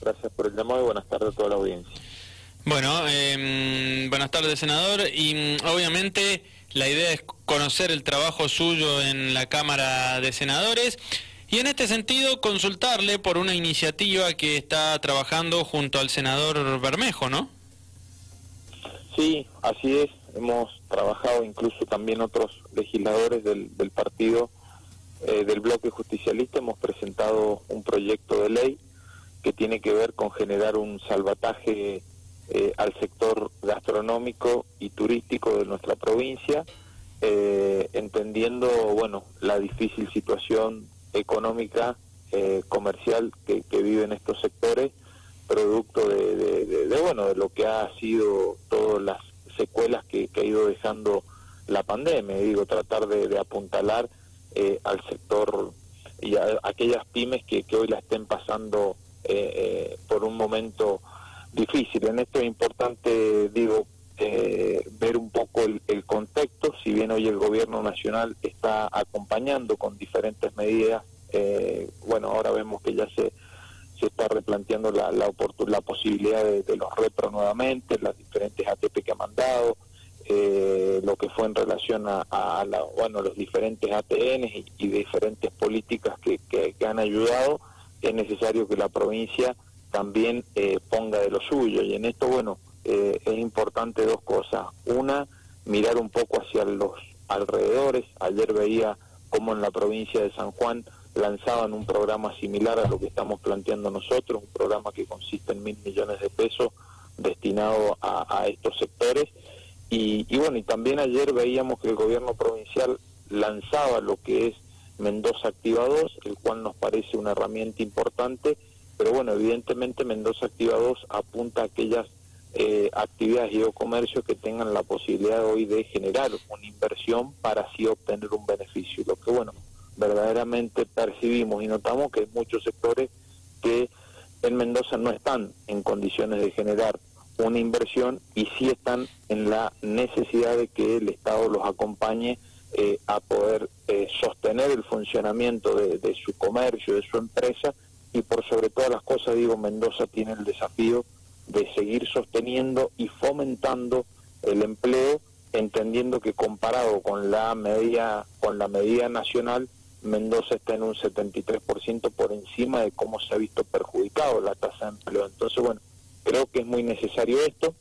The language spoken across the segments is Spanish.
Gracias por el llamado y buenas tardes a toda la audiencia. Bueno, em, buenas tardes, senador. Y mm, obviamente la idea es conocer el trabajo suyo en la Cámara de Senadores y en este sentido consultarle por una iniciativa que está trabajando junto al senador Bermejo, ¿no? Sí, así es. Hemos trabajado incluso también otros legisladores del, partido eh, del bloque justicialista. Hemos presentado un proyecto de ley que tiene que ver con generar un salvataje eh, al sector gastronómico y turístico de nuestra provincia, eh, entendiendo bueno la difícil situación económica eh, comercial que, viven estos sectores, producto de, bueno de lo que ha sido todas las secuelas que, ha ido dejando la pandemia, digo tratar de, apuntalar al sector y a, aquellas pymes que, que hoy la estén pasando por un momento difícil. En esto es importante, digo, eh, ver un poco el, contexto, si bien hoy el gobierno nacional está acompañando con diferentes medidas, eh, bueno, ahora vemos que ya se, se está replanteando la, la, la posibilidad de, los repro nuevamente, las diferentes ATP que ha mandado, eh, lo que fue en relación a, la, bueno, los diferentes ATN y, diferentes políticas que, que han ayudado, es necesario que la provincia también eh, ponga de lo suyo. Y en esto, bueno, eh, es importante dos cosas. Una, mirar un poco hacia los alrededores. Ayer veía cómo en la provincia de San Juan lanzaban un programa similar a lo que estamos planteando nosotros, un programa que consiste en mil millones de pesos destinado a, estos sectores. Y, y bueno, y también ayer veíamos que el gobierno provincial lanzaba lo que es Mendoza Activa 2, el cual nos parece una herramienta importante pero bueno, evidentemente Mendoza Activa 2 apunta a aquellas eh, actividades y o que tengan la posibilidad hoy de generar una inversión para así obtener un beneficio. Lo que bueno, verdaderamente percibimos y notamos que hay muchos sectores que en Mendoza no están en condiciones de generar una inversión y sí están en la necesidad de que el Estado los acompañe eh, a poder eh, sostener el funcionamiento de su comercio, de su empresa y por sobre todas las cosas, digo, Mendoza tiene el desafío de seguir sosteniendo y fomentando el empleo, entendiendo que comparado con la media con la medida nacional, Mendoza está en un 73% por encima de cómo se ha visto perjudicado la tasa de empleo. Entonces, bueno, creo que es muy necesario esto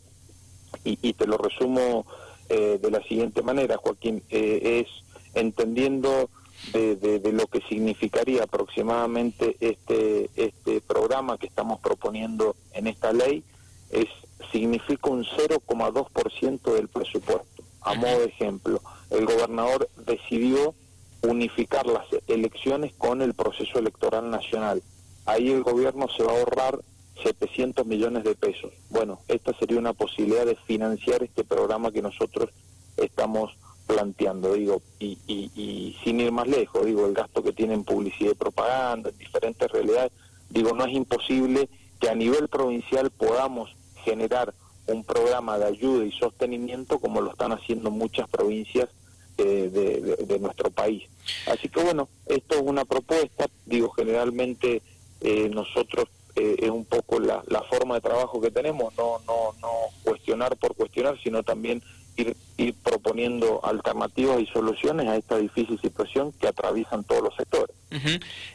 y, te lo resumo eh, de la siguiente manera, Joaquín, eh, es entendiendo de, lo que significaría aproximadamente este, este programa que estamos proponiendo en esta ley, es significa un 0,2% del presupuesto. A modo de ejemplo, el gobernador decidió unificar las elecciones con el proceso electoral nacional. Ahí el gobierno se va a ahorrar 700 millones de pesos. Bueno, esta sería una posibilidad de financiar este programa que nosotros estamos planteando, digo, y, y, sin ir más lejos, digo, el gasto que tienen publicidad y propaganda, en diferentes realidades, digo, no es imposible que a nivel provincial podamos generar un programa de ayuda y sostenimiento como lo están haciendo muchas provincias eh, de, nuestro país. Así que bueno, esto es una propuesta, digo, generalmente eh, nosotros eh, es un poco la, la forma de trabajo que tenemos, no, no, no cuestionar por cuestionar, sino también ir, proponiendo alternativas y soluciones a esta difícil situación que atraviesan todos los sectores.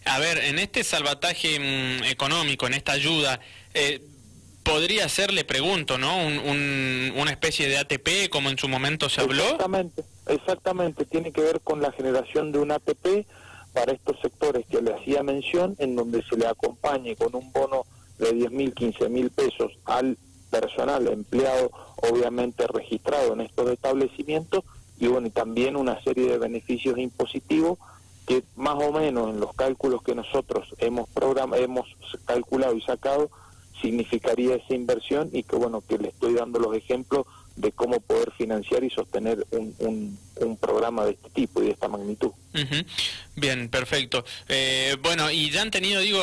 A ver, en este salvataje mm, económico, en esta ayuda, eh, podría ser, le pregunto, ¿no? una especie de ATP, como en su momento se habló. Exactamente, exactamente. Tiene que ver con la generación de un ATP para estos sectores que le hacía mención, en donde se le acompañe con un bono de 10 mil, 15 mil pesos al personal empleado obviamente registrado en estos establecimientos y bueno y también una serie de beneficios impositivos que más o menos en los cálculos que nosotros hemos programa, hemos calculado y sacado significaría esa inversión y que bueno que le estoy dando los ejemplos de cómo poder financiar y sostener un, un, programa de este tipo y de esta magnitud. Bien, perfecto. Eh, bueno, y ya han tenido, digo,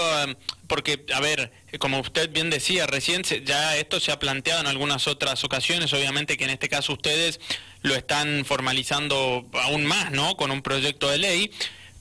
porque, a ver, como usted bien decía recién, ya esto se ha planteado en algunas otras ocasiones, obviamente que en este caso ustedes lo están formalizando aún más, ¿no? Con un proyecto de ley,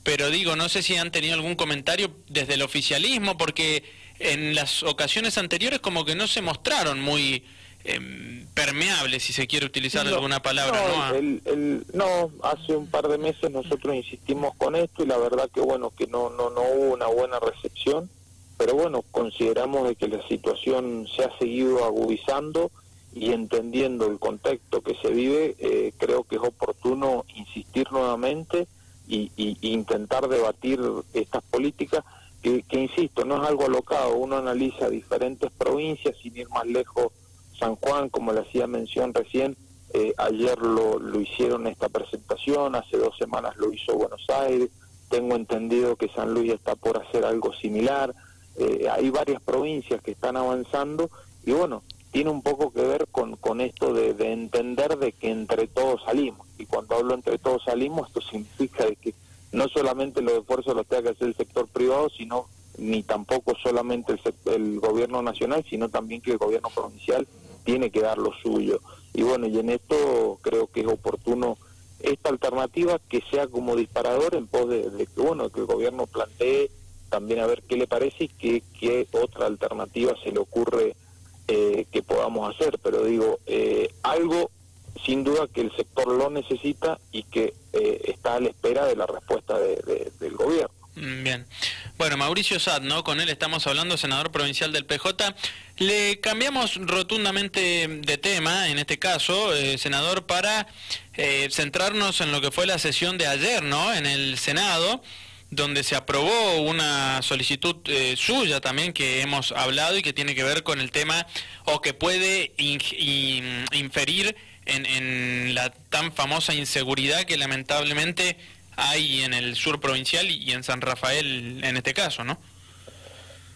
pero digo, no sé si han tenido algún comentario desde el oficialismo, porque en las ocasiones anteriores como que no se mostraron muy eh, permeables, si se quiere utilizar alguna palabra. ¿no? no, hace un par de meses nosotros insistimos con esto y la verdad que bueno, que no, no, no hubo una buena recepción, pero bueno, consideramos de que la situación se ha seguido agudizando y entendiendo el contexto que se vive, eh, creo que es oportuno insistir nuevamente y, intentar debatir estas políticas que, insisto, no es algo alocado, uno analiza diferentes provincias, sin ir más lejos, San Juan, como le hacía mención recién, eh, ayer lo, lo hicieron esta presentación, hace dos semanas lo hizo Buenos Aires, tengo entendido que San Luis está por hacer algo similar, eh, hay varias provincias que están avanzando y bueno, tiene un poco que ver con, con esto de, entender de que entre todos salimos. Y cuando hablo entre todos salimos, esto significa de que no solamente los esfuerzos los tenga que hacer el sector privado, sino ni tampoco solamente el, el gobierno nacional, sino también que el gobierno provincial tiene que dar lo suyo. Y bueno, y en esto creo que es oportuno esta alternativa que sea como disparador en pos de, que bueno que el gobierno plantee también a ver qué le parece y qué, qué otra alternativa se le ocurre eh, que podamos hacer, pero digo, eh, algo sin duda que el sector lo necesita y que eh, está a la espera de la respuesta del gobierno. Mm, bien. Bueno, Mauricio Sad, ¿no? Con él estamos hablando, senador provincial del PJ. Le cambiamos rotundamente de tema, en este caso, senador, para centrarnos en lo que fue la sesión de ayer, ¿no? En el Senado donde se aprobó una solicitud eh, suya también que hemos hablado y que tiene que ver con el tema o que puede inferir en, en, la tan famosa inseguridad que lamentablemente hay en el sur provincial y en San Rafael en este caso, ¿no?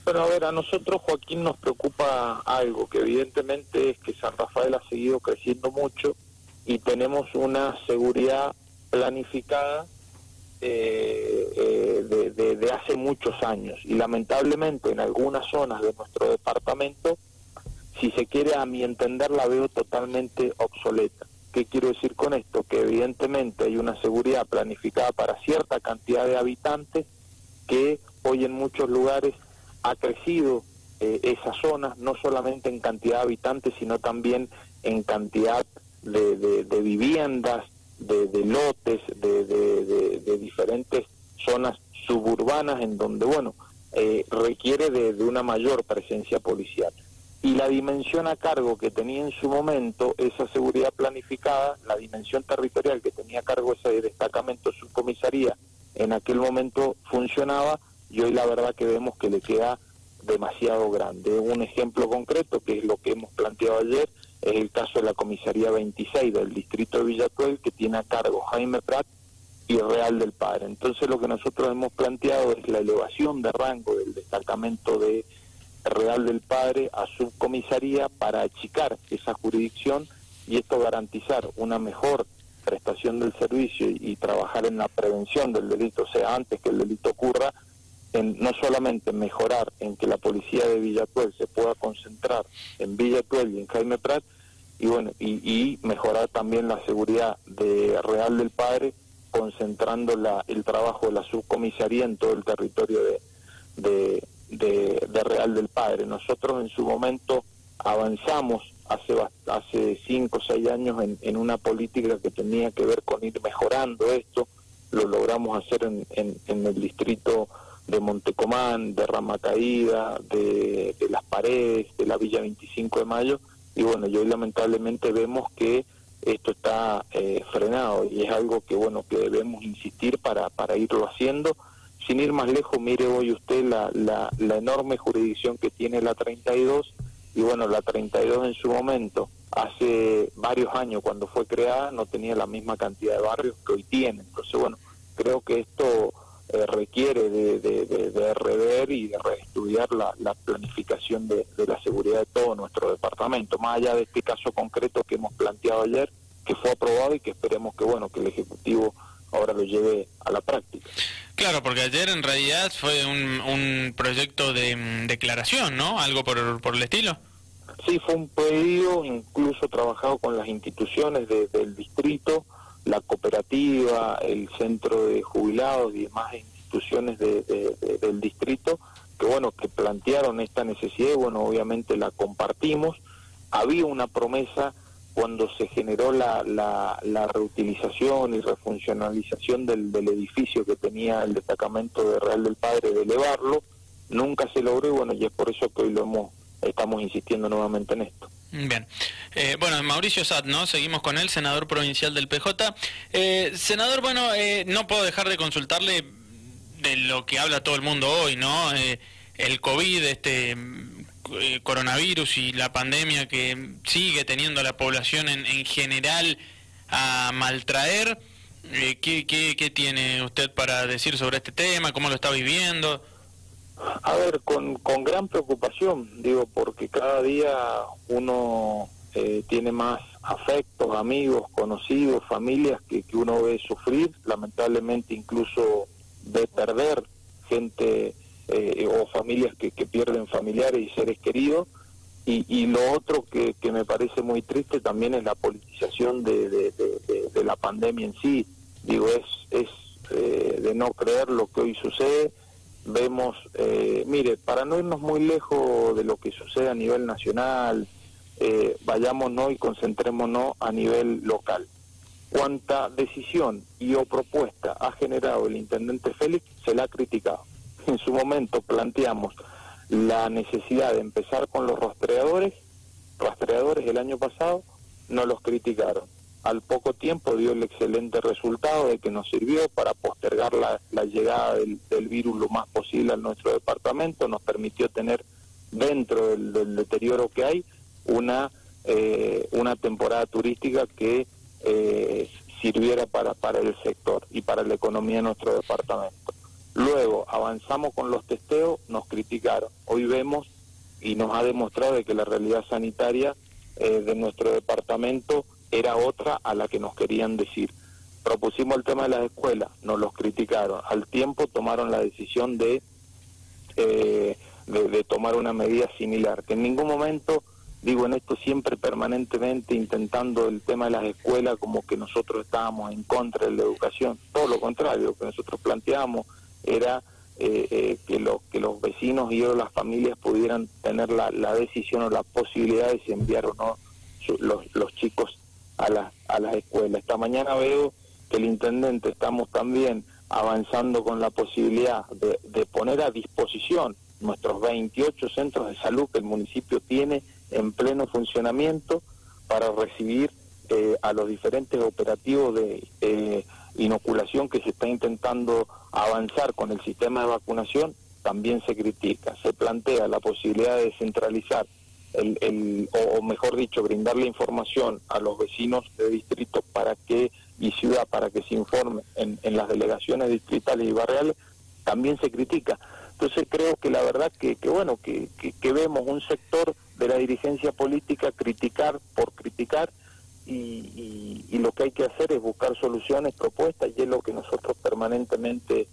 Bueno, a ver, a nosotros, Joaquín, nos preocupa algo, que evidentemente es que San Rafael ha seguido creciendo mucho y tenemos una seguridad planificada eh, eh, de, hace muchos años y lamentablemente en algunas zonas de nuestro departamento, si se quiere a mi entender la veo totalmente obsoleta. ¿Qué quiero decir con esto? Que evidentemente hay una seguridad planificada para cierta cantidad de habitantes que hoy en muchos lugares ha crecido eh, esas zonas, no solamente en cantidad de habitantes, sino también en cantidad de, de viviendas, de, lotes, de, diferentes zonas suburbanas en donde, bueno, eh, requiere de, una mayor presencia policial. Y la dimensión a cargo que tenía en su momento esa seguridad planificada, la dimensión territorial que tenía a cargo ese destacamento subcomisaría, en aquel momento funcionaba y hoy la verdad que vemos que le queda demasiado grande. Un ejemplo concreto, que es lo que hemos planteado ayer, es el caso de la comisaría 26 del distrito de Villatuel, que tiene a cargo Jaime Prat y Real del Padre. Entonces lo que nosotros hemos planteado es la elevación de rango del destacamento de Real del Padre a subcomisaría para achicar esa jurisdicción y esto garantizar una mejor prestación del servicio y, trabajar en la prevención del delito, o sea, antes que el delito ocurra, en no solamente mejorar en que la policía de Villatuel se pueda concentrar en Villatuel y en Jaime Prat, y bueno, y, mejorar también la seguridad de Real del Padre, concentrando la, el trabajo de la subcomisaría en todo el territorio de, Real del Padre. Nosotros en su momento avanzamos hace hace cinco o seis años en, en, una política que tenía que ver con ir mejorando esto, lo logramos hacer en, en, en el distrito de Montecomán, de Ramacaída, de, de Las Paredes, de la Villa 25 de Mayo, y bueno, y hoy lamentablemente vemos que esto está eh, frenado y es algo que bueno que debemos insistir para, para irlo haciendo. Sin ir más lejos, mire hoy usted la, la, la enorme jurisdicción que tiene la 32 y bueno, la 32 en su momento, hace varios años cuando fue creada, no tenía la misma cantidad de barrios que hoy tiene. Entonces bueno, creo que esto eh, requiere de, rever y de reestudiar la, planificación de, la seguridad de todo nuestro departamento, más allá de este caso concreto que hemos planteado ayer, que fue aprobado y que esperemos que bueno que el Ejecutivo ahora lo lleve a la práctica. Claro, porque ayer en realidad fue un, proyecto de mm, declaración, ¿no? Algo por, por el estilo. Sí, fue un pedido, incluso trabajado con las instituciones del distrito, la cooperativa, el centro de jubilados y demás instituciones del distrito que bueno, que plantearon esta necesidad y bueno, obviamente la compartimos. Había una promesa cuando se generó la, la, reutilización y refuncionalización del, del, edificio que tenía el destacamento de Real del Padre de elevarlo, nunca se logró y bueno, y es por eso que hoy lo hemos, estamos insistiendo nuevamente en esto. Bien. Eh, bueno, Mauricio Sat, ¿no? Seguimos con él, senador provincial del PJ. Eh, senador, bueno, eh, no puedo dejar de consultarle de lo que habla todo el mundo hoy, ¿no? el COVID, este coronavirus y la pandemia que sigue teniendo la población en, en general a maltraer. ¿qué, qué, qué tiene usted para decir sobre este tema? ¿Cómo lo está viviendo? A ver, con, con gran preocupación, digo, porque cada día uno eh, tiene más afectos, amigos, conocidos, familias que, que uno ve sufrir, lamentablemente incluso ve perder gente eh, o familias que, que, pierden familiares y seres queridos. Y, y lo otro que, que, me parece muy triste también es la politización de, de, la pandemia en sí. Digo, es, es eh, de no creer lo que hoy sucede vemos, eh, mire, para no irnos muy lejos de lo que sucede a nivel nacional, eh, vayámonos y concentrémonos a nivel local. Cuánta decisión y o propuesta ha generado el intendente Félix, se la ha criticado. En su momento planteamos la necesidad de empezar con los rastreadores, rastreadores el año pasado, no los criticaron al poco tiempo dio el excelente resultado de que nos sirvió para postergar la, llegada del, virus lo más posible a nuestro departamento, nos permitió tener dentro del, deterioro que hay una, eh, una temporada turística que eh, sirviera para, para el sector y para la economía de nuestro departamento. Luego avanzamos con los testeos, nos criticaron. Hoy vemos y nos ha demostrado de que la realidad sanitaria eh, de nuestro departamento era otra a la que nos querían decir. Propusimos el tema de las escuelas, nos los criticaron. Al tiempo tomaron la decisión de, eh, de, tomar una medida similar, que en ningún momento, digo en esto siempre permanentemente intentando el tema de las escuelas como que nosotros estábamos en contra de la educación. Todo lo contrario, lo que nosotros planteamos era eh, eh, que, lo, que los vecinos y las familias pudieran tener la, la decisión o la posibilidad de si enviar o no los, los chicos a, la, a las escuelas. Esta mañana veo que el intendente estamos también avanzando con la posibilidad de, de poner a disposición nuestros 28 centros de salud que el municipio tiene en pleno funcionamiento para recibir eh, a los diferentes operativos de eh, inoculación que se está intentando avanzar con el sistema de vacunación, también se critica. Se plantea la posibilidad de descentralizar el, o, mejor dicho, brindarle información a los vecinos de distrito para que y ciudad para que se informe en, las delegaciones distritales y barriales, también se critica. Entonces creo que la verdad que, que bueno, que, que, vemos un sector de la dirigencia política criticar por criticar y, y, lo que hay que hacer es buscar soluciones, propuestas y es lo que nosotros permanentemente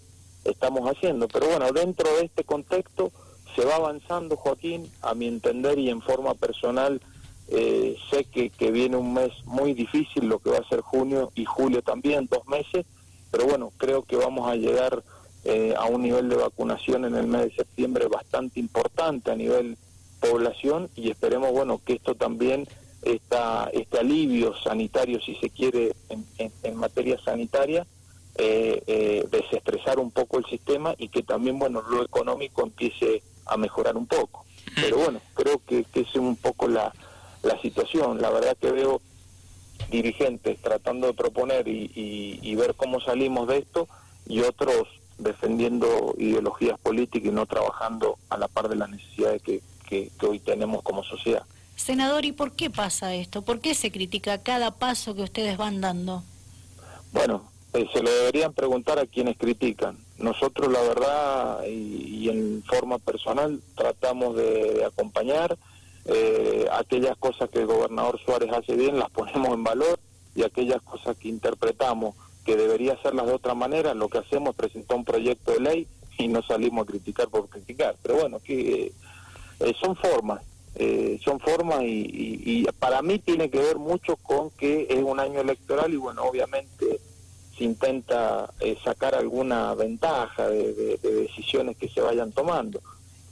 estamos haciendo. Pero bueno, dentro de este contexto se va avanzando, Joaquín, a mi entender y en forma personal, eh, sé que, viene un mes muy difícil, lo que va a ser junio y julio también, dos meses, pero bueno, creo que vamos a llegar eh, a un nivel de vacunación en el mes de septiembre bastante importante a nivel población y esperemos, bueno, que esto también, esta, este alivio sanitario, si se quiere, en, en materia sanitaria, eh, eh, desestresar un poco el sistema y que también, bueno, lo económico empiece a mejorar un poco. Pero bueno, creo que, que es un poco la, la situación. La verdad que veo dirigentes tratando de proponer y, y, ver cómo salimos de esto y otros defendiendo ideologías políticas y no trabajando a la par de las necesidades que, que, que hoy tenemos como sociedad. Senador, ¿y por qué pasa esto? ¿Por qué se critica cada paso que ustedes van dando? Bueno, eh, se lo deberían preguntar a quienes critican. Nosotros, la verdad, y, en forma personal, tratamos de, acompañar. Eh, aquellas cosas que el gobernador Suárez hace bien, las ponemos en valor, y aquellas cosas que interpretamos que debería hacerlas de otra manera, lo que hacemos es presentar un proyecto de ley y no salimos a criticar por criticar. Pero bueno, que eh, son formas, son formas y, y para mí tiene que ver mucho con que es un año electoral y bueno, obviamente intenta eh, sacar alguna ventaja de, decisiones que se vayan tomando.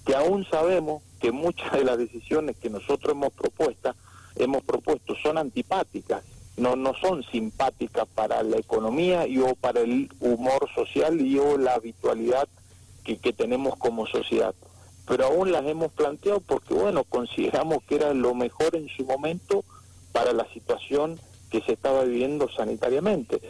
que aún sabemos que muchas de las decisiones que nosotros hemos propuesto, hemos propuesto son antipáticas, no, no son simpáticas para la economía y o para el humor social y o la habitualidad que tenemos como sociedad. Pero aún las hemos planteado porque, bueno, consideramos que era lo mejor en su momento para la situación que se estaba viviendo sanitariamente.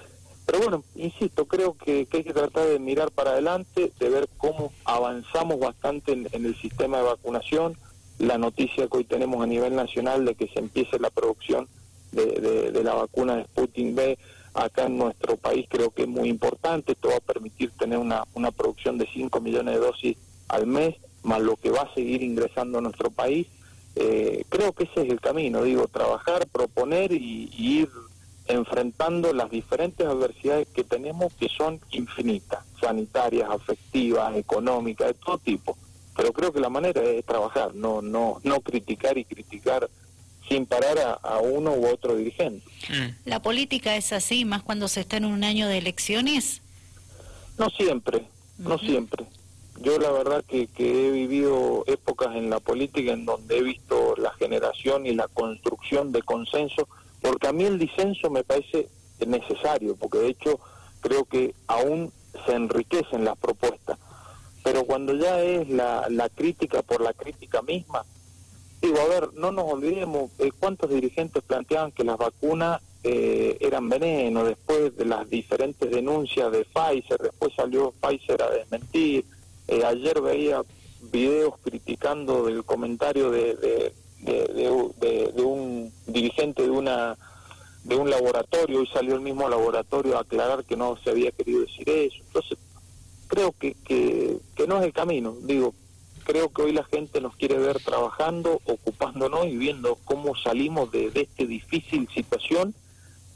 Pero bueno, insisto, creo que, hay que tratar de mirar para adelante, de ver cómo avanzamos bastante en, el sistema de vacunación. La noticia que hoy tenemos a nivel nacional de que se empiece la producción de, la vacuna de Sputnik B acá en nuestro país creo que es muy importante. Esto va a permitir tener una, una producción de 5 millones de dosis al mes, más lo que va a seguir ingresando a nuestro país. Eh, creo que ese es el camino, digo, trabajar, proponer y ir enfrentando las diferentes adversidades que tenemos que son infinitas, sanitarias, afectivas, económicas, de todo tipo. Pero creo que la manera es trabajar, no no no criticar y criticar sin parar a, uno u otro dirigente. Mm. ¿La política es así, más cuando se está en un año de elecciones? No siempre, no siempre. Yo la verdad que, que he vivido épocas en la política en donde he visto la generación y la construcción de consenso porque a mí el disenso me parece necesario, porque de hecho creo que aún se enriquecen las propuestas, pero cuando ya es la, la crítica por la crítica misma, digo, a ver, no nos olvidemos, eh, ¿cuántos dirigentes planteaban que las vacunas eh, eran veneno después de las diferentes denuncias de Pfizer, después salió Pfizer a desmentir, eh, ayer veía videos criticando del comentario de de, un dirigente de una de un laboratorio y salió el mismo laboratorio a aclarar que no se había querido decir eso. Entonces, creo que, que, no es el camino. Digo, creo que hoy la gente nos quiere ver trabajando, ocupándonos y viendo cómo salimos de, de esta difícil situación,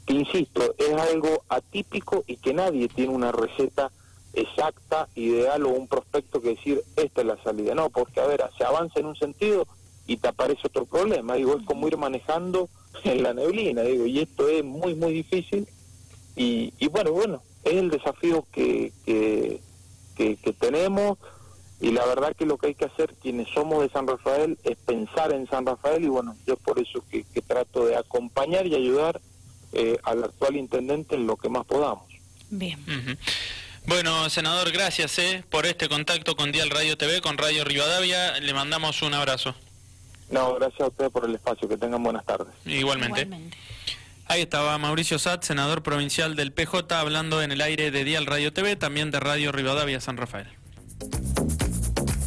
que insisto, es algo atípico y que nadie tiene una receta exacta, ideal o un prospecto que decir, esta es la salida. No, porque a ver, se avanza en un sentido, y te aparece otro problema. Digo, es como ir manejando en la neblina, digo, y esto es muy, muy difícil. Y, y bueno, bueno, es el desafío que, que, que, tenemos y la verdad que lo que hay que hacer quienes somos de San Rafael es pensar en San Rafael y bueno, yo por eso que, trato de acompañar y ayudar eh, al actual intendente en lo que más podamos. Bien. Bueno, senador, gracias eh, por este contacto con Dial Radio TV, con Radio Rivadavia. Le mandamos un abrazo. No, gracias a ustedes por el espacio. Que tengan buenas tardes. Igualmente. Ahí estaba Mauricio Sat, senador provincial del PJ, hablando en el aire de Dial Radio TV, también de Radio Rivadavia San Rafael.